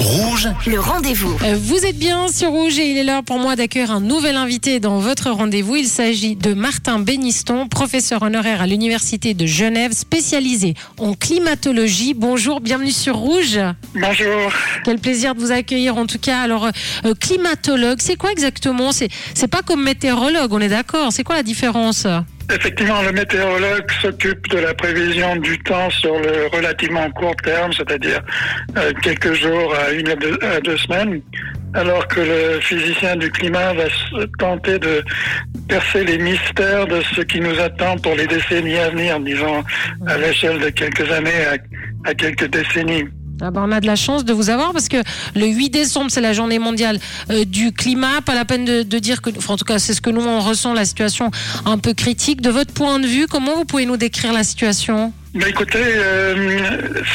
Rouge, Le rendez-vous. Euh, Vous êtes bien sur Rouge et il est l'heure pour moi d'accueillir un nouvel invité dans votre rendez-vous. Il s'agit de Martin Béniston, professeur honoraire à l'Université de Genève, spécialisé en climatologie. Bonjour, bienvenue sur Rouge. Bonjour. Quel plaisir de vous accueillir en tout cas. Alors, euh, climatologue, c'est quoi exactement? C'est c'est pas comme météorologue, on est d'accord. C'est quoi la différence? Effectivement, le météorologue s'occupe de la prévision du temps sur le relativement court terme, c'est-à-dire euh, quelques jours à une à deux, semaines, alors que le physicien du climat va tenter de percer les mystères de ce qui nous attend pour les décennies à venir, disons à l'échelle de quelques années à quelques décennies. Ah ben, on a de la chance de vous avoir parce que le 8 décembre, c'est la journée mondiale euh, du climat. Pas la peine de, de dire que, enfin, en tout cas, c'est ce que nous on ressent, la situation un peu critique. De votre point de vue, comment vous pouvez nous décrire la situation? Ben écoutez, euh,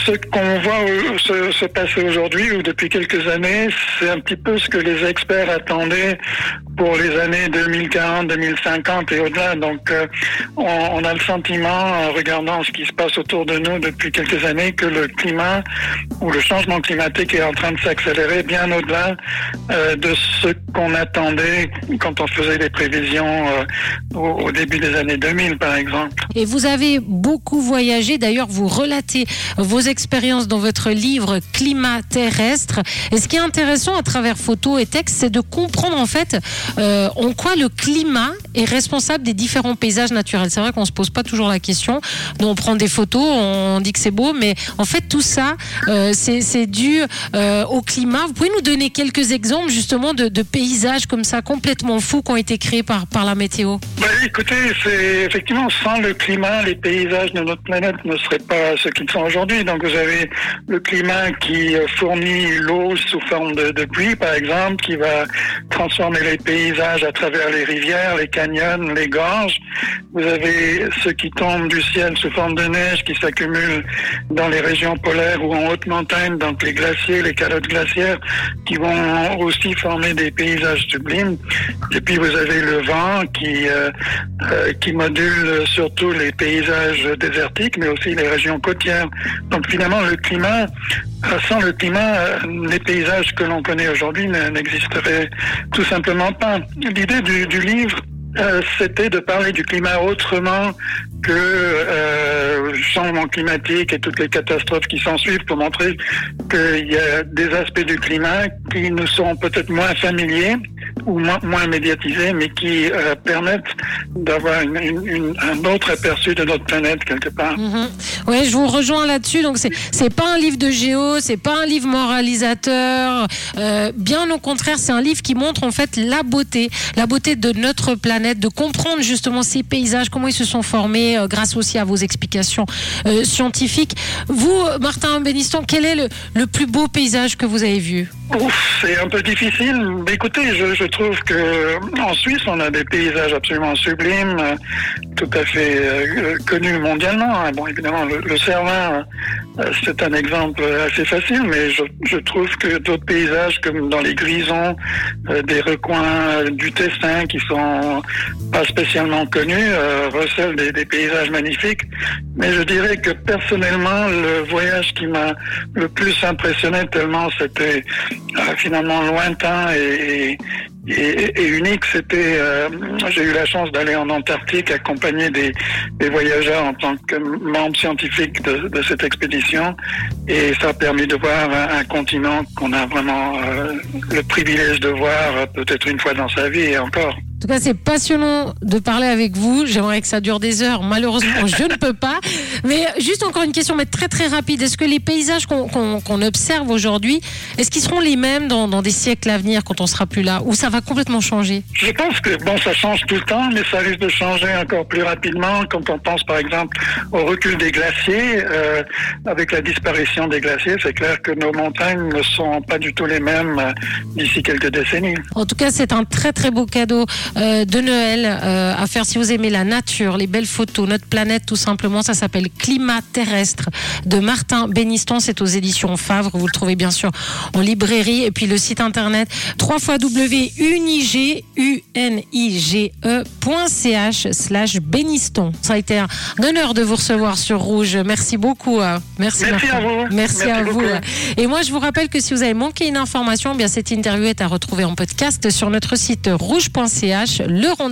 ce qu'on voit se, se passer aujourd'hui ou depuis quelques années, c'est un petit peu ce que les experts attendaient pour les années 2040, 2050 et au-delà. Donc, euh, on, a le sentiment, en regardant ce qui se passe autour de nous depuis quelques années, que le climat ou le changement climatique est en train de s'accélérer bien au-delà euh, de ce qu'on attendait quand on faisait les prévisions au, au début des années 2000, par exemple. Et vous avez beaucoup voyagé. D'ailleurs, vous relatez vos expériences dans votre livre Climat terrestre. Et ce qui est intéressant à travers photos et textes, c'est de comprendre en fait euh, en quoi le climat est responsable des différents paysages naturels. C'est vrai qu'on se pose pas toujours la question. On prend des photos, on dit que c'est beau, mais en fait, tout ça, euh, c'est dû euh, au climat. Vous pouvez nous donner quelques exemples justement de, paysages comme ça complètement fous qui ont été créés par, par la météo? Bah, écoutez, c'est effectivement sans le climat, les paysages de notre planète ne seraient pas ce qu'ils sont aujourd'hui. Donc vous avez le climat qui euh, fournit l'eau sous forme de, de pluie, par exemple, qui va transformer les paysages à travers les rivières, les canyons, les gorges. Vous avez ce qui tombe du ciel sous forme de neige qui s'accumule dans les régions polaires ou en haute montagne, donc les glaciers, les calottes glaciaires, qui vont aussi former des paysages sublimes. Et puis vous avez le vent qui euh, euh, qui module surtout les paysages désertiques, mais aussi les régions côtières. Donc finalement, le climat, euh, sans le climat, euh, les paysages que l'on connaît aujourd'hui ne- n'existeraient tout simplement pas. L'idée du, livre, euh, c'était de parler du climat autrement que euh, changement climatique et toutes les catastrophes qui s'en suivent pour montrer qu'il y a des aspects du climat qui nous sont peut-être moins familiers ou moins, moins médiatisés, mais qui euh, permettent d'avoir une- une- une- un autre aperçu de notre planète quelque part. Mhm. Ouais, je vous rejoins là-dessus. Donc c'est pas un livre de géo, c'est pas un livre moralisateur. Euh, bien au contraire, c'est un livre qui montre en fait la beauté, la beauté de notre planète, de comprendre justement ces paysages, comment ils se sont formés, euh, grâce aussi à vos explications scientifiques. Vous, Martin Béniston, quel est le, le plus beau paysage que vous avez vu? C'est un peu difficile. Mais écoutez, je, je trouve que en Suisse, on a des paysages absolument sublimes, euh, tout à fait euh, connus mondialement. Bon, évidemment, le, le Cervin, euh, c'est un exemple assez facile, mais je, je trouve que d'autres paysages, comme dans les Grisons, euh, des recoins euh, du Tessin, qui sont pas spécialement connus, euh, recèlent des, paysages magnifiques. Mais je dirais que personnellement, le voyage qui m'a le plus impressionné, tellement c'était euh, finalement lointain et, et- et unique. C'était, euh, j'ai eu la chance d'aller en Antarctique accompagner des, des voyageurs en tant que membre scientifique de, de cette expédition, et ça a permis de voir un, un continent qu'on a vraiment euh, le privilège de voir euh, peut-être une fois dans sa vie et encore. En tout cas, c'est passionnant de parler avec vous. J'aimerais que ça dure des heures. Malheureusement, je ne peux pas. Mais juste encore une question, mais très très rapide. Est-ce que les paysages qu'on observe aujourd'hui, est-ce qu'ils seront les mêmes dans, dans des siècles à venir quand on sera plus là? Ou ça va complètement changer? Je pense que bon, ça change tout le temps, mais ça risque de changer encore plus rapidement quand on pense par exemple au recul des glaciers. Euh, avec la disparition des glaciers, c'est clair que nos montagnes ne sont pas du tout les mêmes euh, d'ici quelques décennies. En tout cas, c'est un très très beau cadeau euh, de Noël euh, à faire si vous aimez la nature, les belles photos, notre planète tout simplement. Ça s'appelle Climat terrestre de Martin Béniston. C'est aux éditions Favre. Vous le trouvez bien sûr en librairie. Et puis le site internet www.unige.ch slash Béniston. Ça a été un honneur de vous recevoir sur Rouge. Merci beaucoup. euh. Merci, à vous. Merci, Merci à vous. Et moi, je vous rappelle que si vous avez manqué une information, eh bien cette interview est à retrouver en podcast sur notre site rouge.ch. Le rond